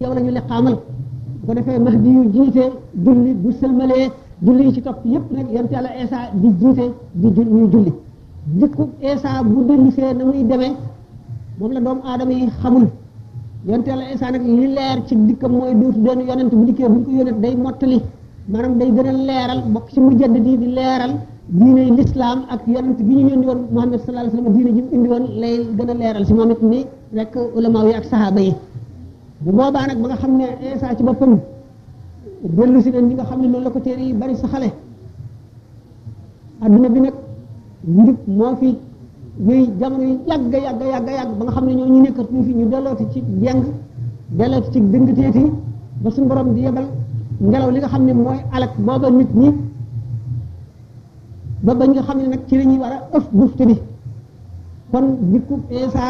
yow la ñu leqaamal bu ko defee mahdi yu jiite julli bu sëlmalee julli yi ci topp yépp nag yonent yàlla Isa di jiite di jul ñuy julli dikku Isa bu dellisee na muy demee moom la doomu aadama yi xamul yonent yàlla Isa nag li leer ci dikkam mooy dootu doon yonent bu dikkee bu ñu ko yonent day mottali maanaam day gën a leeral bokk ci mujaddid yi di leeral diine lislaam ak yonent bi ñu yónni woon Muhammad sallallahu alayhi wa sallam diine ji mu indi woon lay gën a leeral si moom it ni rek ulama yi ak saxaaba yi bu boobaa nag ba nga xam ne Isa ci boppam dellu si nañ ñi nga xam ne noonu la ko téere yi bari sa xale adduna bi nag njub moo fi ñuy jamono yi yàgg yàgg yàgg yàgg ba nga xam ne ñoo ñu nekkat ñu fi ñu dellooti ci jeng dellooti ci dëngteeti ba suñu borom di yebal ngelaw li nga xam ne mooy alak booba nit ñi ba bañ nga xam ne nag ci la ñuy war a ëf buftu bi kon dikkub Isa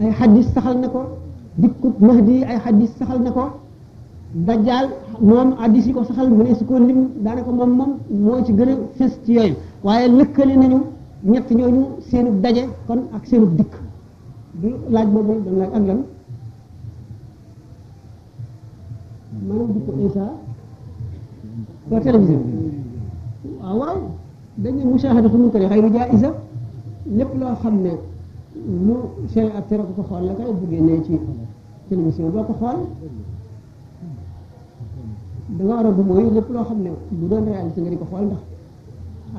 ay xadis saxal na ko dikkub Mahdi ay xadis saxal na ko dajjaal moom xadis yi ko saxal mu ne su ko lim daanaka moom moom moo ci gën a fës ci yooyu waaye lëkkale nañu ñett ñooñu seenub daje kon ak seenub dikk du laaj boobu doon laaj ak lan maa ngi ko Isa waa télévision waaw waaw dañ ne mushahadatu munkari xayru jaa'iza lépp loo xam ne lu seen ak tere ko ko xool la kay bu génnee ci télévision doo ko xool da nga war a du mooy lépp loo xam ne lu doon réalité nga di ko xool ndax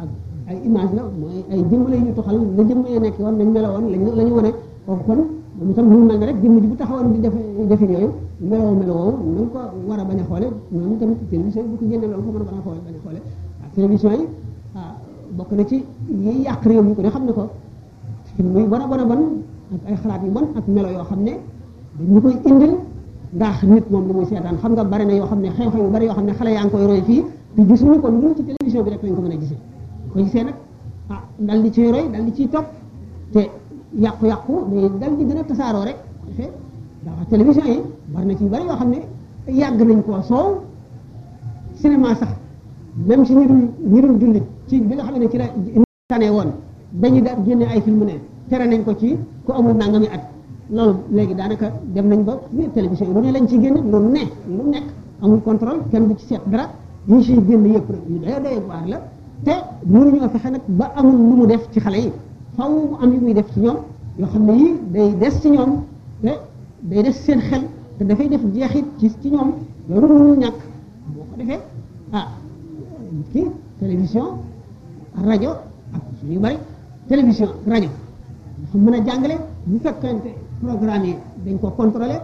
ak ay image la mooy ay jëmm la ñu toxal na jëmm ya nekk woon nañ melowoon lañ la ñu wane kooku kon moom itam ñu mel ne rek jëmm ji bu taxawoon di def defi yooyu meloo meloo nañ ko war a bañ a xoole noonu tamit télévision yi bu ko génne loolu ko mën a bañ a xoole bañ a xoole waaw télévision yi bokk na ci yiy yàq réew mi ko ne xam ne ko film yu bon a bon a bon ak ay xalaat yu bon ak melo yoo xam ne dañu koy indil ndax nit moom lu muy seetaan xam nga bari na yoo xam ne xew-xew yu bari yoo xam ne xale yaa ngi koy roy fii te gisuñu ko lu ci télévision bi rek lañ ko mën a gisee ko gisee nag ah dal di ciy roy dal di ciy topp te yàqu-yàqu day dal di gën a tasaaroo rek defee ndax télévision yi bari na ci yu bari yoo xam ne yàgg nañ koo soow cinéma sax même si ñu dul ñu dul jullit ci bi nga xam ne ci la tane woon dañu daan génne ay film ne tere nañ ko ci ku amul nangami at loolu léegi daanaka dem nañ ba ni télévision yi lu ne lañ ci génne lu ne lu nekk amul contrôle kenn du ci seet dara yi ñu ciy génn yëpp rek yu doy doy waar la te mënuñoo fexe nag ba amul lu mu def ci xale yi faw mu am yu muy def ci ñoom yoo xam ne yii day des ci ñoom te day des seen xel te dafay def jeexit ci ci ñoom loolu mënul ñàkk boo ko defee ah ci télévision ak rajo ak suñu yu bari télévision ak rajo dafa mën a jàngale bu fekkante programme yi dañ ko contrôlé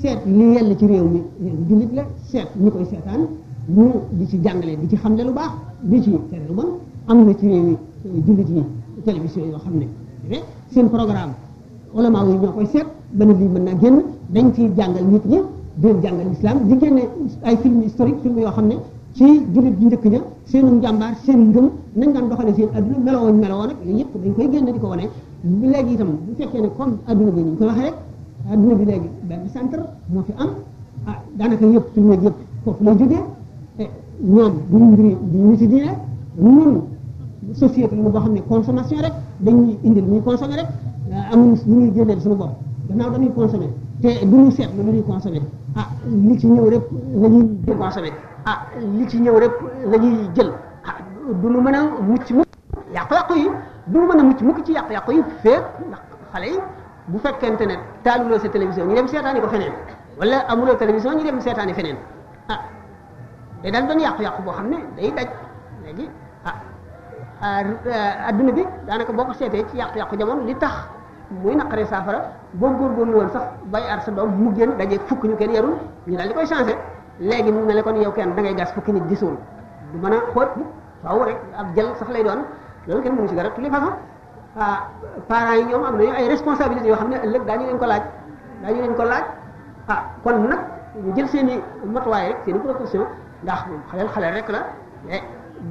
seet li yell ci réew mi réew mi jullit la seet ñi koy seetaan ñu di ci jàngale di ci xamle lu baax di ci tere lu bon am na ci réew yi jullit yi télévision yoo xam ne seen programme ulama yi ñoo koy seet ba ne lii mën naa génn dañ ciy jàngal nit ñi di leen jàngal islam di génne ay film historique film yoo xam ne ci jullit ji njëkk ña seenu njàmbaar seen ngëm nañ daan doxale seen adduna melowoon melowoon ak yooyu yëpp dañ koy génne di ko wane bi léegi itam bu fekkee ne comme adduna bi ni ñu koy waxee rek adduna bi léegi benn centre moo fi am ah daanaka yëpp film yëpp foofu lay jógee ñoom duñu mbiri duñu nit yi diine ñun société lu boo xam ne consommation rek dañuy indil ñuy consommé rek amuñu lu ñuy génneel suñu bopp gannaaw dañuy consommé te duñu seet lu ñuy consommé ah li ci ñëw rek la ñuy consommé ah li ci ñëw rek la ñuy jël ah duñu mën a mucc mukk yàqu-yàqu yi duñu mën a mucc mukk ci yàqu-yàqu yi fépp ndax xale yi bu fekkente ne taaluloo sa télévision ñu dem seetaani ko feneen wala amuloo télévision ñu dem seetaani feneen ah day daal doon yàqu-yàqu boo xam ne day daj léegi ah adduna bi daanaka boo ko seetee ci yàqu-yàqu jamono li tax muy naqaree saafara boo góorgóorlu woon sax bay ar sa doom mu génn dajeeg fukk ñu kenn yarul ñu daal di koy changé léegi mu mel ne kon yow kenn da ngay gas fukki nit gisul du mën a xóot bu faaw rek ab jël sax lay doon loolu kenn mënu si dara tous les façons ah parents yi ñoom am nañu ay responsabilités yoo xam ne ëllëg daañu leen ko laaj daañu leen ko laaj ah kon nag ñu jël seen i matuwaay rek seen i précaution ndax moom xaleel xaleel rek la mais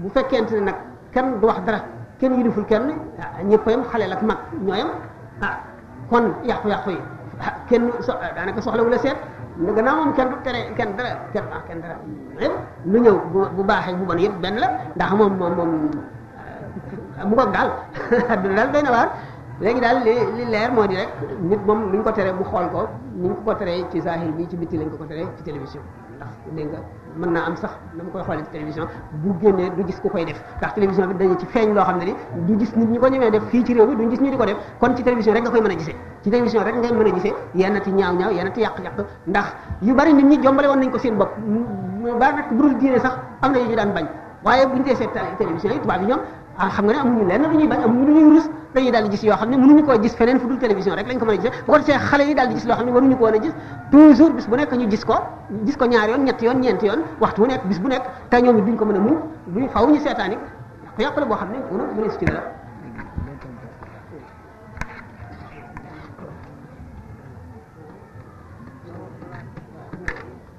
bu fekkente ne nag kenn du wax dara kenn yiliful kenn ah ñëpp a yem xaleel ak mag ñoo yem ah kon yàqu-yàqu yi ah kenn so daanaka soxlawu la seet ne gannaaw moom kenn du tere kenn dara kenn ah kenn dara yëpp lu ñëw bu bu baaxee bu bon yëpp benn la ndax moom moom moom. mu ngoog daal adduna daal doy na waar léegi daal li li leer moo di rek nit moom lu ñu ko teree mu xool ko ni ñu ko teree ci zahir bi ci bitti lañ ko ko teree ci télévision ndax dégg nga mën naa am sax na mu koy xoolee ci télévision bu génnee du gis ku koy def ndax télévision bi dañu ci feeñ loo xam ne ni du gis nit ñi ko ñemee def fii ci réew mi duñ gis ñu di ko def kon ci télévision rek nga koy mën a gisee ci télévision rek ngay mën a gisee yenn ti ñaaw ñaaw yenn ti yàq-yàq ndax yu bari nit ñi jombale woon nañ ko seen bopp ba nag bu dul diine sax am na yu ñu daan bañ waaye bu ñu dee seet télé- télévision yi tubaab yi ñoom ah xam nga ne amuñu lenn lu ñuy bañ amuñu lu ñuy rus dañuy daal di gis yoo xam ne mënuñu koo gis feneen fu dul télévision rek lañ ko mën a gisee bu ko defee xale yi daal di gis loo xam ne waruñu ko woon a gis toujours bis bu nekk ñu gis ko gis ko ñaar yoon ñett yoon ñeent yoon waxtu wu nekk bis bu nekk te ñoom it duñ ko mën a muñ duñ faw ñu seetaan it ku yàqu la boo xam ne mënu mënu si ci dara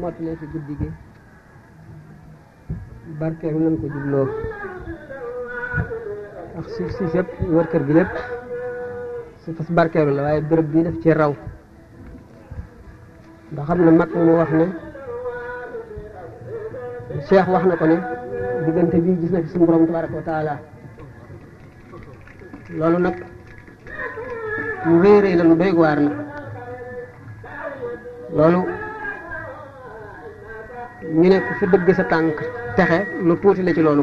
mott na ci guddi gi barkeelu nañ ko jubloo ak suuf si yëpp wër kër gi lépp su fas barkeelu la waaye bërëb bii daf ci raw ndax xam na mag mu wax ne Cheikh wax na ko ne diggante bii gis na fi suñu borom tabaraka wa taala loolu nag lu rëy rëy la lu doy waar na loolu ñu ne ku fi dëgg sa tànk texe lu tuuti la ci loolu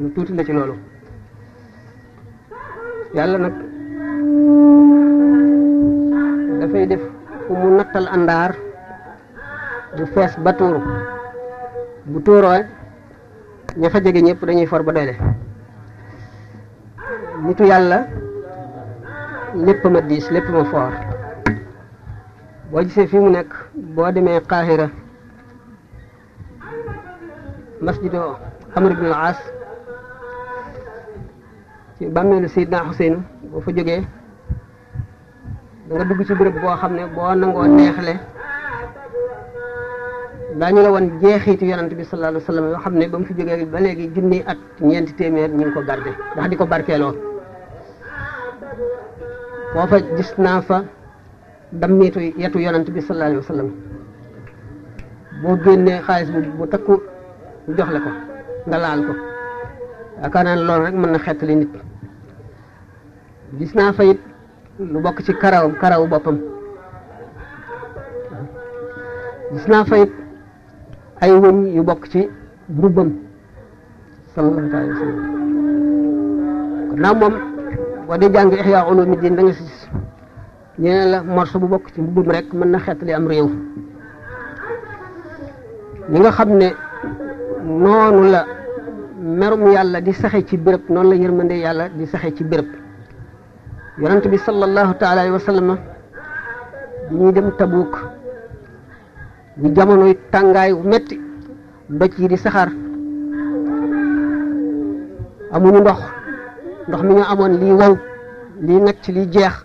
lu tuuti la ci loolu yàlla nag dafay def fu mu nattal àndaar bu fees ba tuuru bu tuuroo ña fa jege ñëpp dañuy for ba doyle nitu yàlla lépp ma diis lépp ma foor boo gisee fii mu nekk boo demee Qahira masjidu Amr ibn al-As ci bàmmeelu Seydina Xuseyn boo fa jógee da nga dugg ci béréb boo xam ne boo nangoo neexle daañu la woon jeexiitu yonent bi sallallahu alayhi wa sallam yoo xam ne ba mu fi jógee ba léegi junni at ñeenti téeméer ñu ngi ko garde ndax di ko barkeeloo foofa gis naa fa dammiitu yetu yonent bi sallallahu alayhi wa sallam boo génnee xaalis bu bu takku jox la ko nga laal ko yaakaar naa ne loolu rek mën na xettali nit gis naa fa it lu bokk ci karawam karawu boppam gis naa fa it ay wëñ yu bokk ci mbubbam sallallahu alayhi wa sallam kon naa moom boo dee jàng Ihya Ulumuddin da nga si gis nee na la morso bu bokk ci mbubbam rek mën na xeetali am réew ñi nga xam ne noonu la merum yàlla di saxe ci béréb noonu la yërmande yàlla di saxe ci béréb yonent bi sallallahu taala alayhi wa sallam bi ñuy dem tabuuk ñu jamonoy tàngaay wu metti doj yi di saxaar amuñu ndox ndox mi ñu amoon lii wow lii nag ci lii jeex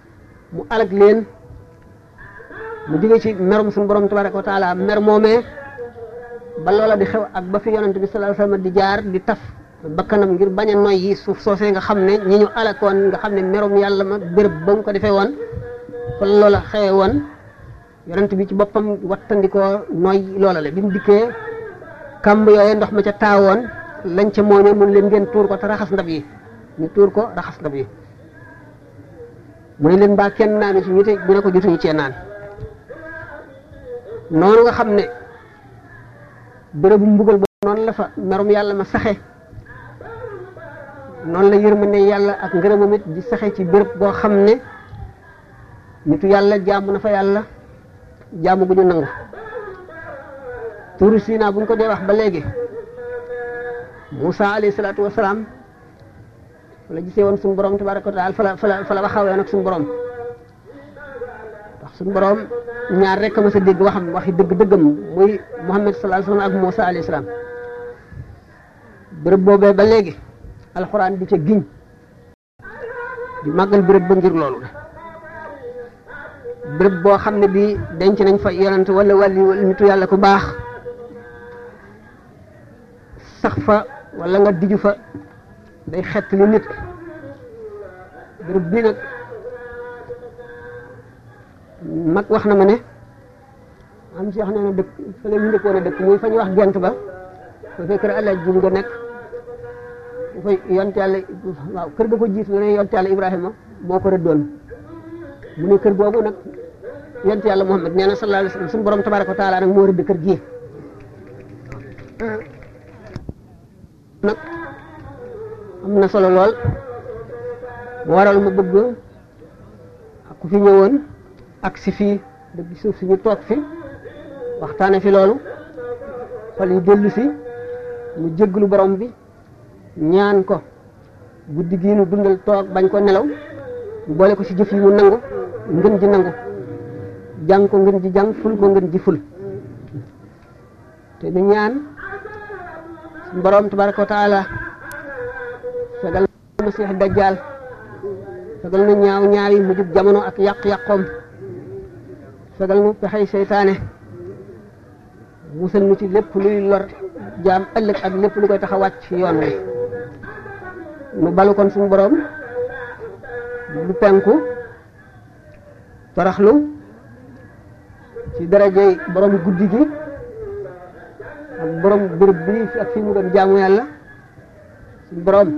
mu alag leen mu jóge ci merum suñu borom tabaraka wa taala mer moomee ba loola di xew ak ba fi yonent bi sallallahu alayhi wasallam di jaar di taf bakkanam ngir bañ a noy yi suuf soosee nga xam ne ñi ñu alakoon nga xam ne merum yàlla ma béréb ba mu ko defee woon fa loola xewee woon yonent bi ci boppam wattandikoo nooy loola la bi mu dikkee kamb yooyu ndox ma ca taawoon lañ ca mooñe mun leen ngeen tuur ko te raxas ndab yi ñu tuur ko raxas ndab yi mu ne leen mbaa kenn naanu ci ñu te bu ne ko jotuñu cee naan noonu nga xam ne bérébu mbugal boobu noonu la fa merum yàlla ma saxe noonu la yërmande yàlla ak ngërëmam it di saxe ci béréb boo xam ne nitu yàlla jaamu na fa yàlla jaamu gu ñu nangu tuuru Sina bu ñu ko dee wax ba léegi Moussa alayhi salaatu wa salaam wala gisee woon suñu borom tabaraka wa taala fala fala fala waxawee nag suñu borom ndax suñu borom ñaar rek ma sa dégg waxam waxi dëgg-dëggam muy Muhammad sallallahu alayhi wa sallam ak Moussa alayhi salaam bërëb boobee ba léegi alxuraan di ca giñ di màggal béréb ba ngir loolu la béréb boo xam ne bii denc nañ fa yonent wala wàlli wala nitu yàlla ku baax sax fa wala nga diju fa day xett li nit béréb bi nag mag wax na ma ne am si wax nee na dëkk fa la ñu njëkkoon a dëkk muy fa ñu wax gent ba fa fekk rek alaaj jum ga nekk fa yonte yàlla waaw kër ga ko jiitu ne yonte yàlla ibrahima moo ko rëddoon mu ne kër boobu nag yonte yàlla muhammad nee na sallallahu alayhi wa sallam suñu borom tabaraka wa taala nag moo rëdd kër gii nag am na solo lool bu waral ma bëgg ak ku fi ñëwoon ak si fii dëgg suuf si ñu toog fi waxtaane fi loolu xol yi dellu si mu jégglu borom bi ñaan ko guddi gii nu dundal toog bañ ko nelaw boole ko ci jëf yi mu nangu ngën ji nangu jàng ko ngën ji jàng ful ko ngën ji ful te ñu ñaan suñu borom tabaraka wa taala fegal na masiix dajjaal fegal na ñaaw ñaaw yi mu jub jamono ak yàq-yàqoom fegal nu pexey seytaane musal nu ci lépp luy lor jaam ëllëg ak lépp lu koy tax a wàcc yoon wi nu balu kon suñu borom lu penku toroxlu ci darajey borom guddi gi ak borom bërëb bi ak fi mu doon jaamu yàlla suñu borom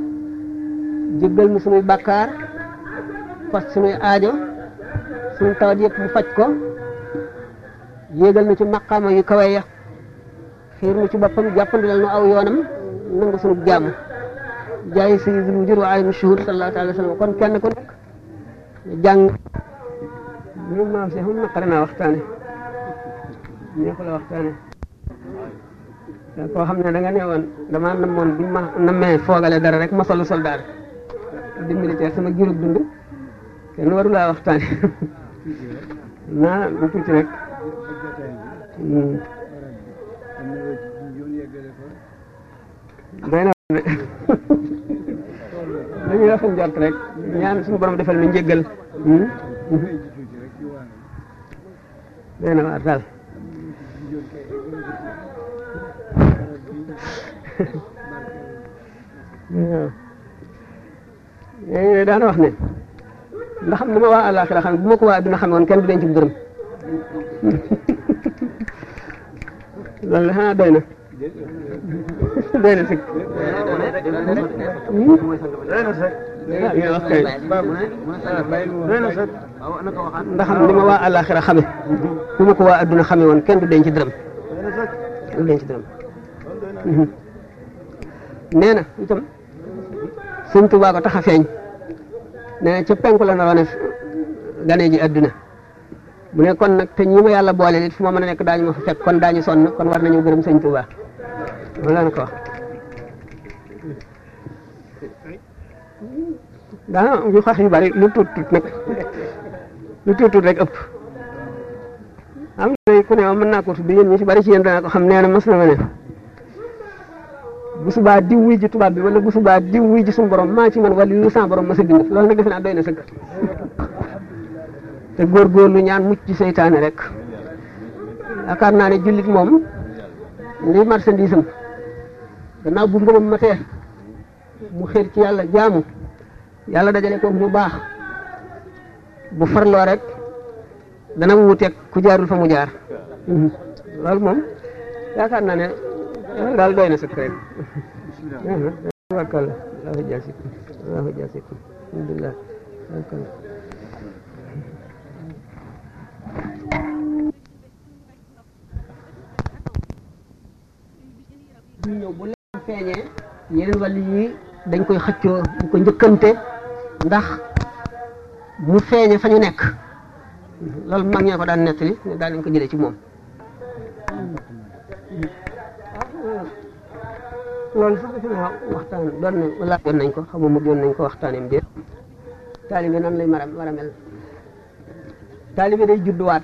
jéggal nu suñuy bàkkaar fas suñuy aajo suñu tawat yëpp mu faj ko yéegal na ci maqaama yu kawe ya xiir nu ci boppam jàppandilal nu aw yoonam nangu suñu jaamu jaay sayyidul wujud wa alim shuhud sallallahu alayhi wa sallam kon kenn ku nekk jàng mbirum maam Cheikh moom naqare naa waxtaane neexu la waxtaane koo xam ne da nga ne woon damaa namoon bi ma namee foogale dara rek ma solu soldaar di militaire sama giirug dund kenn waru laa waxtaane naa bu tuuti rek doy na ne dañuy rafet njort rek ñaan suñu borom defal na njëggal doy na waar daal waaw yooyu daana wax ne ndax xam na ma waa àllaaxira xam bu ma ko waa dina xamoon kenn du denc bu dërëm loolu xanaa doy na doy na sëkk ndax xam ni ma waa àllaaxira xame bu ma ko waa adduna xame woon kenn du denc dërëm kenn du denc dërëm nee na itam sëñ Tuubaa ko tax a feeñ nee na ca penku la naroon a gane ji adduna mu ne kon nag te ñi ma yàlla boole nit fu ma mën a nekk daañu ma fa fekk kon daañu sonn kon war nañu gërëm sëñ Tuubaa loolu la ko wax daa yu xax yu bari lu tuut tuut nag lu tuut tuut rek ëpp am na ku ne ma mën naa ko tudd yéen ñi ci bari ci yéen danaa ko xam nee na mas na ma ne bu subaa di wuy ji tubaab bi wala bu subaa di wuy ji suñu borom maa ci man wala lu sama borom ma sa bind loolu nag defe naa doy na sëkk te góorgóorlu ñaan mucc ci seytaane rek yaakaar naa ne jullit moom li marchandise am gannaaw bu ngëmam matee mu xër ci yàlla jaamu yàlla dajale ko ñu baax bu farloo rek dana wuuteeg ku jaarul fa mu jaar loolu moom yaakaar naa ne daal doy na sëkk rek wakal allahu jasikum allahu jasikum alhamdulillah wakal ñu ñëw bu feeñee yeneen wàll yi dañ koy xëccoo dañ ko njëkkante ndax mu feeñe fa ñu nekk loolu mag ñee ko daan nettali ne daan nañ ko jëlee ci moom loolu sax defe naa waxtaan doon nañ wala doon nañ ko xamuma doon nañ ko waxtaaneem déet taalibe nan lay mara war a mel taalibe day judduwaat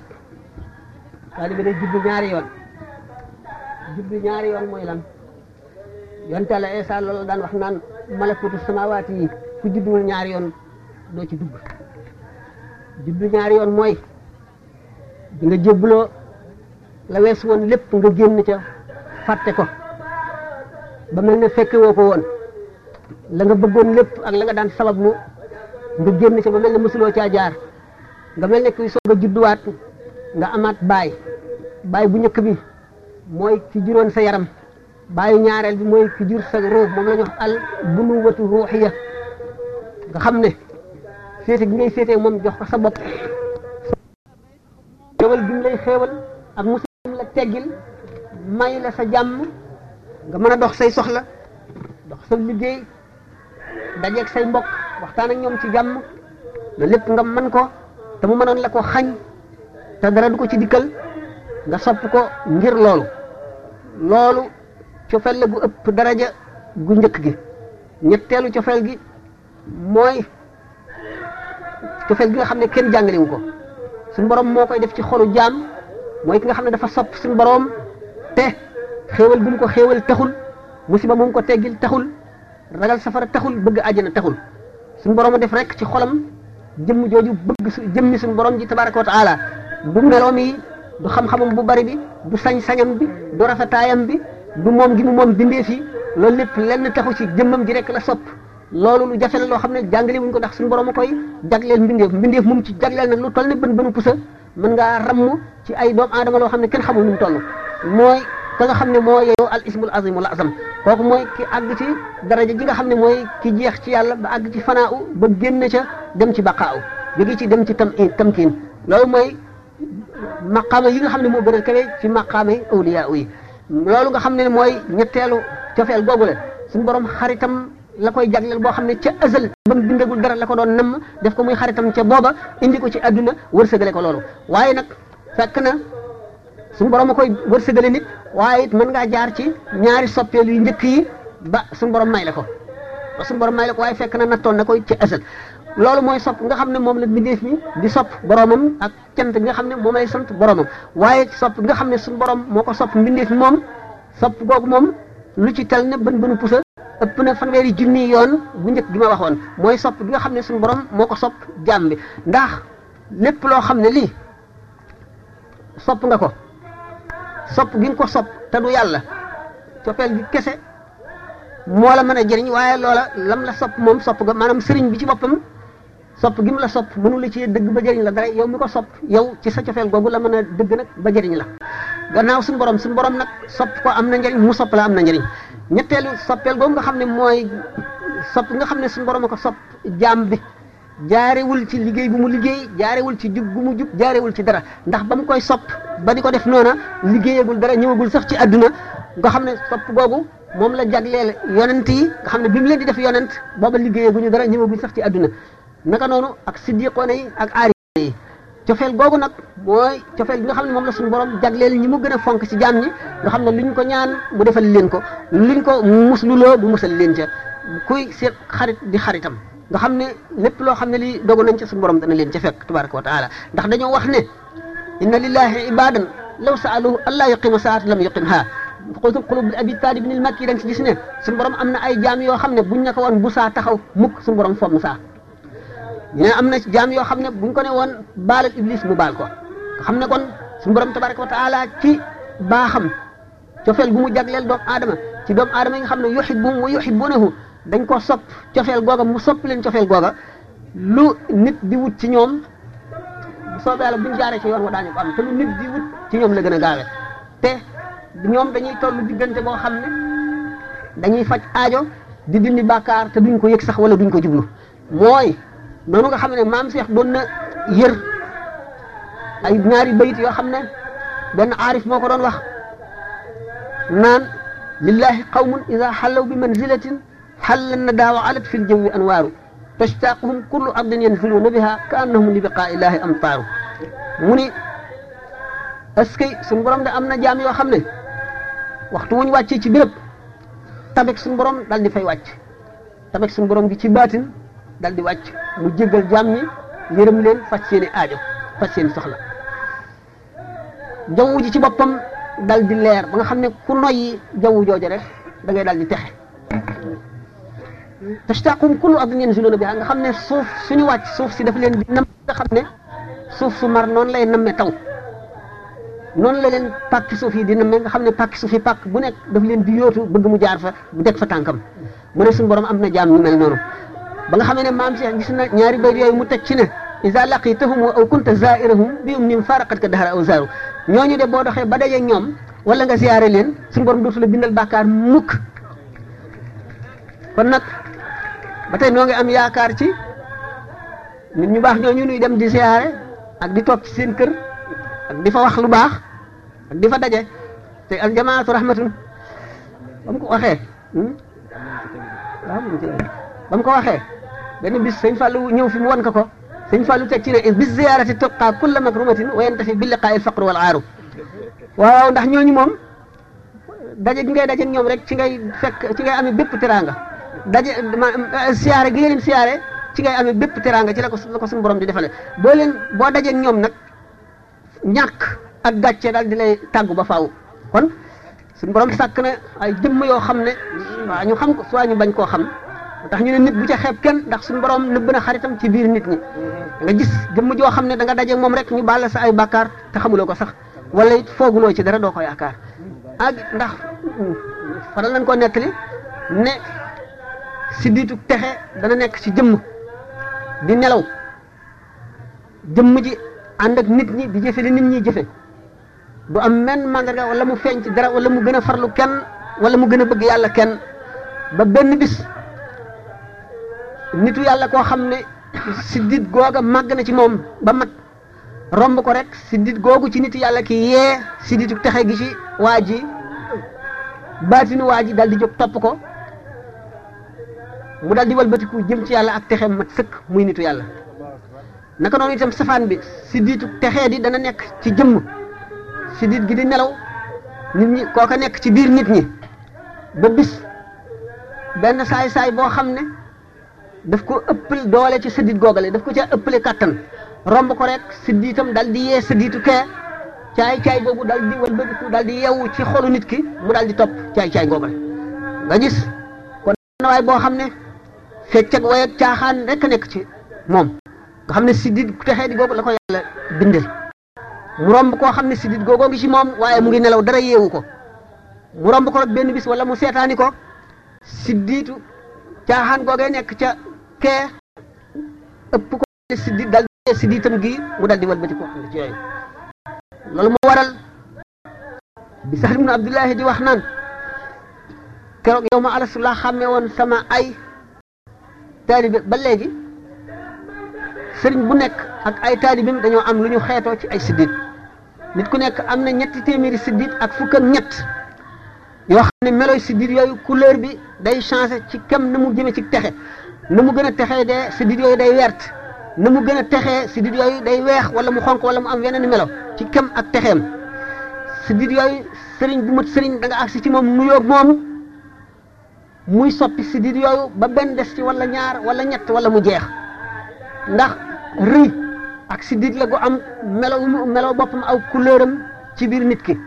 taalibe day juddu ñaari yoon juddu ñaari yoon mooy lan yonte la Isa loolu daan wax naan malakutu samawaati yi ku judduwul ñaari yoon doo ci dugg juddu ñaari yoon mooy di nga jébbaloo la wees woon lépp nga génn ca fàtte ko ba mel ne fekke woo ko woon la nga bëggoon lépp ak la nga daan sabab mu nga génn ca ba mel ne mësuloo caa jaar nga mel ne kuy soog a judduwaat nga amaat baay baay bu njëkk bi mooy ki juróon sa yaram baayu ñaareel bi mooy ki jur sa ruux moom la ñu wax al bunuwatu ruuxiya nga xam ne féete gi ngay féete moom jox ko sa bopp xéewal gi mu lay xéewal ak muslim la teggil may la sa jàmm nga mën a dox say soxla dox sa liggéey dajeeg say mbokk waxtaan ak ñoom ci jàmm na lépp nga mën ko te mu mënoon la ko xañ te dara du ko ci dikkal nga sopp ko ngir loolu loolu cofeel la gu ëpp daraja gu njëkk gi ñetteelu cofeel gi mooy cofeel gi nga xam ne kenn jàngalewu ko suñu borom moo koy def ci xolu jaam mooy ki nga xam ne dafa sopp suñu borom te xéewal bu mu ko xéewal taxul musiba mu ko teggil taxul ragal safara taxul bëgg àjjana taxul suñu borom a def rek ci xolam jëmm jooju bëgg su jëmmi suñu borom ji tabaraka wa taala du meloom yi du xam-xamam bu bari bi du sañ-sañam bi du rafetaayam bi du moom gi mu moom bindee fi loolu lépp lenn taxu ci jëmmam ji rek la sopp loolu lu jafe la loo xam ne jàngale wuñ ko ndax suñu borom a koy jagleel mbindeef mbindeef moom ci jagleel nag lu toll ne bën bënu pusa mën ngaa ramm ci ay doomu aadama loo xam ne kenn xamul nu mu toll mooy ka nga xam ne moo yeyoo al ismul azim wala azam kooku mooy ki àgg ci daraja ji nga xam ne mooy ki jeex ci yàlla ba àgg ci fanaaw ba génn ca dem ci baqaaw jóge ci dem ci tam tamkiin loolu mooy maqaama yi nga xam ne moo gën a kawe ci maqaama yi awliya yi loolu nga xam ne mooy ñetteelu cofeel googu la suñu borom xaritam la koy jagleel boo xam ne ca azal ba mu bindagul dara la ko doon namm def ko muy xaritam ca booba indi ko ci àdduna wërsëgale ko loolu waaye nag fekk na suñu borom a koy wërsëgale nit waaye it mën ngaa jaar ci ñaari soppeel yu njëkk yi ba suñu borom may la ko ba suñu borom may la ko waaye fekk na nattoon na koy ci azal loolu mooy sopp nga xam ne moom la mbindeef mi di sopp boromam ak cant nga xam ne moom lay sant boromam waaye sopp nga xam ne suñu borom moo ko sopp mbindeef mi moom sopp googu moom lu ci tel ne bën bënu pusa ëpp na fanweeri junni yoon bu njëkk gi ma waxoon mooy sopp bi nga xam ne suñu borom moo ko sopp jaam bi ndax lépp loo xam ne lii sopp nga ko sopp gi nga ko sopp te du yàlla cofeel gi kese moo la mën a jëriñ waaye loola lam la sopp moom sopp nga maanaam sëriñ bi ci boppam sopp gi mu la sopp mënu la ci dëgg ba jëriñ la dara yow mi ko sopp yow ci sa cofeel googu la mën a dëgg nag ba jëriñ la gannaaw suñu borom suñu borom nag sopp ko am na njëriñ mu sopp la am na njëriñ ñetteelu soppeel googu nga xam ne mooy sopp nga xam ne suñu borom a ko sopp jaam bi jaarewul ci liggéey bu mu liggéey jaarewul ci jub bu mu jub jaarewul ci dara ndax ba mu koy sopp ba di ko def noona liggéeyagul dara ñëwagul sax ci àdduna nga xam ne sopp googu moom la jagleel yonent yi nga xam ne bi mu leen di def yonent booba liggéeyaguñu dara ñëwagul sax ci àdduna naka noonu ak siddiqoona yi ak aari cofeel googu nag mooy cofeel bi nga xam ne moom la suñu borom jagleel ñi mu gën a fonk ci jaam ñi nga xam ne luñ ko ñaan mu defal leen ko luñ ko musluloo bu musal leen ca kuy seet xarit di xaritam nga xam ne lépp loo xam ne lii dogu nañ ca suñu borom dana leen ca fekk tabaraka wa taala ndax dañoo wax ne inna lillahi ibadan law saaluhu allah yuqima saat lam yuqimha xultul xulub bi abi taalib nil makki da nga si gis ne suñu borom am na ay jaam yoo xam ne buñ ne ko woon bu saa taxaw mukk suñu borom fomm saa ñu ne am na ci jaam yoo xam ne buñ ko ne woon baalal iblis mu baal ko nga xam ne kon suñu borom tabaraka wa taala ci baaxam cofeel gu mu jagleel doomu aadama ci doomu aadama yi nga xam ne yuhibbuhum wa yuhibbunahu dañ ko sopp cofeel googa mu sopp leen cofeel googa lu nit di wut ci ñoom soobee yàlla buñ jaaree ci yoon wa daañu ko am te lu nit di wut ci ñoom la gën a gaawee te ñoom dañuy toll diggante boo xam ne dañuy faj aajo di dindi bàkkaar te duñ ko yëg sax wala duñ ko jublu mooy noonu nga xam ne maam Cheikh doon na yër ay ñaari bayit yoo xam ne benn aarif moo ko doon wax naan lillahi qawmun ida xallaw bi manzilatin xallan na daawa alat fi ljawwi anwaaru tastaaquhum kullu ardin yanfiruuna biha ka annahum li biqaa illaahi amtaaru mu ni est-ce que suñu borom de am na jaam yoo xam ne waxtu wuñ wàccee ci béréb tabek suñu borom dal di fay wàcc tabek suñu borom gi ci baatin dal di wàcc mu jéggal jaam ñi yërëm leen faj seeni aajo faj seeni soxla jaww ji ci boppam dal di leer ba nga xam ne ku noyyi jaww jooju rek da ngay dal di texe tastaqum kullu ardin yanziluna biha nga xam ne suuf suñu wàcc suuf si dafa leen di nam nga xam ne suuf su mar noonu lay namme taw noonu la leen pàkki suuf yi di namme nga xam ne pàkki suuf yi pàkk bu nekk daf leen di yóotu bëgg mu jaar fa bu teg fa tànkam mu ne suñu borom am na jaam ñu mel noonu ba nga xamee ne maam Cheikh gis na ñaari bayt yooyu mu teg ci ne isa laqitahum wa aw kunta zairahum bi um nim faraqat ka dahara aw zaaru ñooñu de boo doxee ba daje ñoom wala nga ziyaare leen suñu borom dootu la bindal bàkkaar mukk kon nag ba tey noo ngi am yaakaar ci nit ñu baax ñooñu nuy dem di ziyaare ak di toog ci seen kër ak di fa wax lu baax ak di fa daje te aljamaatu rahmatun ba mu ko waxee waaw mu ci ba mu ko waxee benn bis sëñ Fallou ñëw fi mu wan ko ko sëñ Fallou teg ci ne bi ziyaarati tubqa kulla makrumatin wa yantafi bi liqaa'i al-faqr wal aaru waaw ndax ñooñu moom daje gi ngay daje ñoom rek ci ngay fekk ci ngay amee bépp teraanga daje ma siyaare gi nga leen siyaare ci ngay amee bépp teraanga ci la ko la ko suñu borom di defale boo leen boo dajeeg ñoom nag ñàkk ak gàcce daal di lay tàggu ba faaw kon suñu borom sàkk na ay jëmm yoo xam ne waa ñu xam ko soit ñu bañ koo xam tax ñu ne nit bu ca xeeb kenn ndax suñu borom nëbb na xaritam ci biir nit ñi nga gis jëmm joo xam ne da nga dajeeg moom rek ñu baal sa ay bàkkaar te xamuloo ko sax wala it fooguloo ci dara doo ko yaakaar ak ndax faral nañ koo nettali ne si diitu texe dana nekk ci jëmm di nelaw jëmm ji ànd ak nit ñi di jëfe li nit ñi jëfe du am menn màndarga wala mu feeñ ci dara wala mu gën a farlu kenn wala mu gën a bëgg yàlla kenn ba benn bis nitu yàlla koo xam ne siddit googa màgg na ci moom ba mat romb ko rek siddit googu ci nitu yàlla ki yee sidditu texe gi ci waa ji baatinu waa ji dal di jóg topp ko mu dal di walbatiku jëm ci yàlla ak texeem mat sëkk muy nitu yàlla naka noonu itam safaan bi si diitu texee di dana nekk ci jëmm si diit gi di nelaw nit ñi kooka nekk ci biir nit ñi ba bis benn saay-saay boo xam ne daf ko ëppal doole ci sëddiit googale daf ko ca ëppale kàttan romb ko rek sëddiitam dal di yee sëddiitu kee caay caay boobu dal di walbatiku dal di yeewu ci xolu nit ki mu dal di topp caay caay googale nga gis kon na waay boo xam ne fecc ak way ak caaxaan rek a nekk ci moom nga xam ne siddiit texee di googu la ko yàlla bindal mu romb koo xam ne siddiit googoo ngi ci moom waaye mu ngi nelaw dara yeewu ko mu romb ko rek benn bis wala mu seetaani ko siddiitu caaxaan googee nekk ca kee ëpp ko siddiit dal siddiitam gi mu dal di walbati koo xam ne ci yooyu loolu moo waral bi Sahl ibn Abdullahi di wax naan keroog yow ma alastu laa xàmmee woon sama ay taalibe ba léegi sëriñ bu nekk ak ay taalibeem dañoo am lu ñu xeetoo ci ay siddiit nit ku nekk am na ñetti téeméeri siddiit ak fukk ak ñett yoo xam ne meloy si diir yooyu couleur bi day changé ci kem na mu jëme ci texe na mu gën a texee dee si diir yooyu day wert na mu gën a texee si diir yooyu day weex wala mu xonk wala mu am weneen melo ci kem ak texeem si diir yooyu sëriñ bu mat sëriñ da nga agsi ci moom nuyoo moom muy soppi sidit yooyu ba benn des ci wala ñaar wala ñett wala mu jeex ndax rëy ak sidit la gu am melo melo boppam aw couleuram ci biir nit ki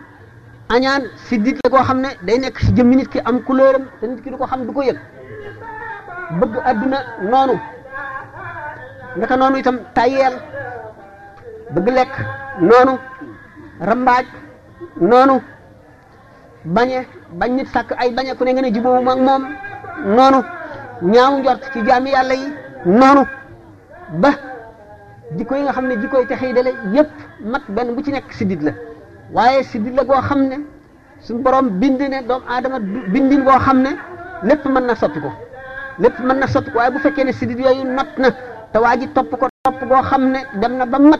añaan sidit la goo xam ne day nekk ci jëmmi nit ki am couleuram te nit ki du ko xam du ko yëg bëgg adduna noonu naka noonu itam tayeel bëgg lekk noonu rambaaj noonu bañe bañ nit sàkk ay bañe ku ne nga ne jubóowu ma ak moom noonu ñaaw njort ci jaami yàlla yi noonu ba jikko yi nga xam ne jikko yi texey dale yépp mat benn bu ci nekk siddit la waaye siddit la goo xam ne suñu borom bind ne doomu aadama bindin goo xam ne lépp mën na sotti ko lépp mën na sotti ko waaye bu fekkee ne siddit yooyu not na te waa ji topp ko topp goo xam ne dem na ba mat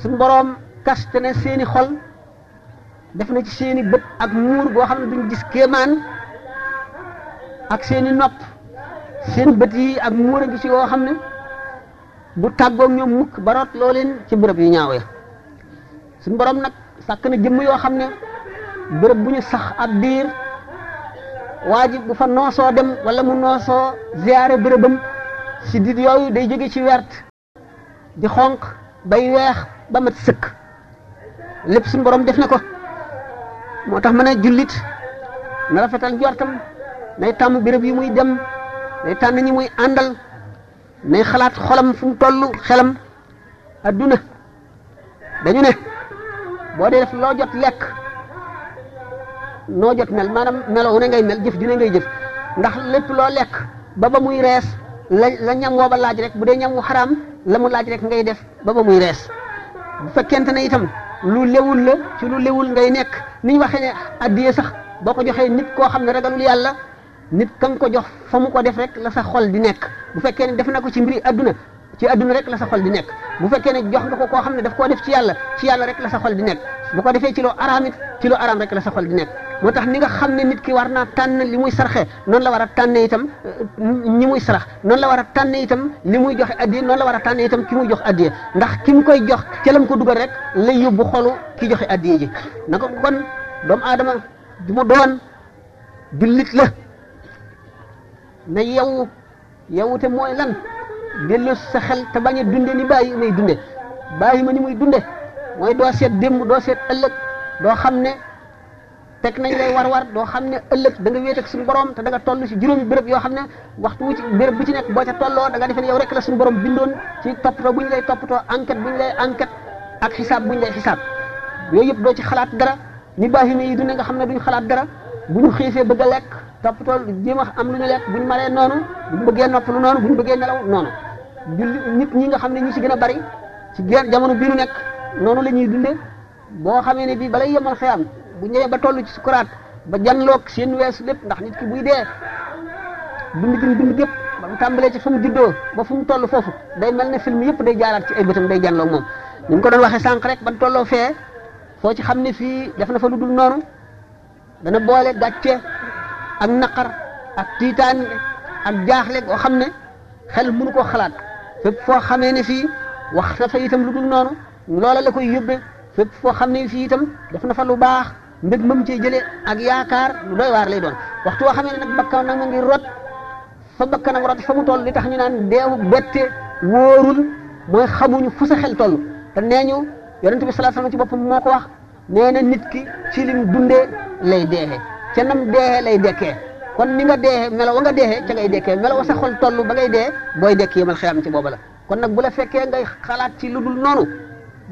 suñ boroom kaste ne seeni xol def na ci seeni bët ak muur goo xam ne duñ gis kéemaan ak seeni nopp seen bët yi ak muur a ngi ci yoo xam ne bu tàggoog ñoom mukk baroot loo leen ci bërëb yu ñaaw ya suñ boroom nag sàkk na jëmm yoo xam ne bërëb bu ñu sax ab diir waa ji bu fa noosoo dem wala mu noosoo ziyaare bërëbam si dit yooyu day jóge ci wert di xonq bay weex ba mat sëkk lépp suñu borom def na ko moo tax ma ne jullit na rafetal njortam nay tàmm béréb yi muy dem nay tànn ñi muy àndal nay xalaat xolam fu mu toll xelam adduna dañu ne boo dee def loo jot lekk noo jot mel maanaam meloo ne ngay mel jëf ju ne ngay jëf ndax lépp loo lekk ba ba muy rees la la ñam woo ba laaj rek bu dee ñam wu xaraam la mu laaj rek ngay def ba ba muy rees bu fekkente ne itam lu lewul la ci lu lewul ngay nekk ni ñu waxee ne addiye sax boo ko joxee nit koo xam ne ragalul yàlla nit ka nga ko jox fa mu ko def rek la sa xol di nekk bu fekkee ne def na ko ci mbiri adduna ci adduna rek la sa xol di nekk bu fekkee ne jox nga ko koo xam ne daf koo def ci yàlla ci yàlla rek la sa xol di nekk bu ko defee ci loo araam it ci loo araam rek la sa xol di nekk moo tax ni nga xam ne nit ki war naa tànn li muy sarxe noonu la war a tànnee itam ñi muy sarax noonu la war a tànnee itam li muy joxe addiya noonu la war a tànnee itam ki muy jox addiya ndax ki mu koy jox ca lam ko dugal rek lay yóbbu xolu ki joxe addiya ji na ko kon doomu aadama du mu doon jullit la na yeewu yeewu te mooy lan dellu sa xel te bañ a dunde ni bàyyi may dunde bàyyi ma ni muy dunde mooy doo seet démb doo seet ëllëg doo xam ne teg nañ lay war-war doo xam ne ëllëg da nga wéet ak suñu borom te da nga toll si juróomi béréb yoo xam ne waxtu wu ci béréb bu ci nekk boo ca tolloo da nga defe ne yow rek la suñu borom bindoon ci toppatoo bu ñu lay toppatoo enquête bu ñu lay enquête ak xisaab bu ñu lay xisaab yooyu yëpp doo ci xalaat dara ni bahima yi dund nga xam ne duñ xalaat dara bu ñu xiifee bëgg a lekk toppatoo jéem a am lu ñu lekk bu ñu maree noonu bu ñu bëggee noppalu noonu bu ñu bëggee nelaw noonu julli nit ñi nga xam ne ñi ci gën a bari ci gen jamono bii nu nekk noonu la ñuy dundee boo xamee ne bii balay yemal xëyam bu ñëwee ba toll ci sukuraat ba janloog seen weesu lépp ndax nit ki buy dee dund gi dund gépp ba mu tàmbalee ci fu mu juddoo ba fu mu toll foofu day mel ne film yëpp day jaaraat ci ay bëtam day janloog moom ni mu ko doon waxee sànq rek ban tolloo fee foo ci xam ne fii def na fa lu dul noonu dana boole gàcce ak naqar ak tiitaan ak jaaxle goo xam ne xel mënu koo xalaat fépp foo xamee ne fii wax na fa itam lu dul noonu loola la koy yóbbe fépp foo xam ne fii itam def na fa lu baax mbég mam cee jëlee ak yaakaar lu doy waar lay doon waxtu woo xamee ne nag bakkaw nag ma ngi rot fa bakkanam rot fa mu toll li tax ñu naan deewu bette wóorul mooy xamuñu fu sa xel toll te nee ñu yonent bi sallallahu alayhi ci boppam moo ko wax nee na nit ki ci lim dundee lay deexe ca nam deexe lay dekkee kon ni nga deexe melo wa nga deexe ca ngay dekkee melo wa sa xol toll ba ngay dee booy dekk yemal xiyam ci booba la kon nag bu la fekkee ngay xalaat ci lu dul noonu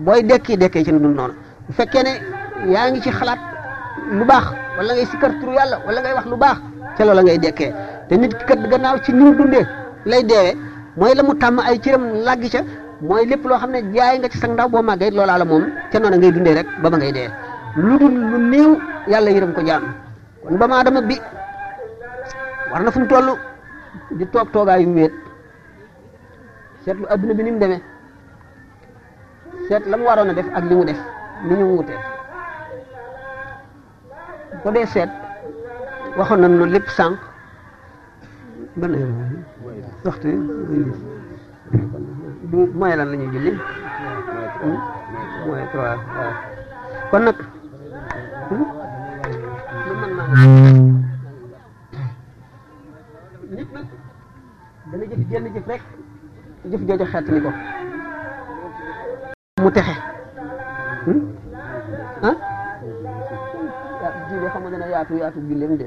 booy dekki dekkee ci lu dul noonu bu fekkee ne yaa ngi ci xalaat lu baax wala ngay sikkar turu yàlla wala ngay wax lu baax ca loola ngay dekkee te nit ki kat gannaaw ci ni mu dundee lay deewee mooy la mu tàmm ay cëram làgg ca mooy lépp loo xam ne jaay nga ci sa ndaw boo màggee loolaa la moom ca noona ngay dundee rek ba ba ngay dee lu dul lu néew yàlla yërëm ko jaam kon ba maa dama bi war na fu mu toll di toog toogaayu wéet seetlu adduna bi ni mu demee seet la mu waroon a def ak li mu def ni ñu wutee ko dee seet waxoon nañu loolu lépp sànq ban waxtu du mooy lan la ñuy julli mooy trois waaw kon nag nit nag dana jëf jenn jëf rek jëf jooju xeet ni ko mu texe hmm? ah jiile xam nga dana yaatu yaatu bi lem de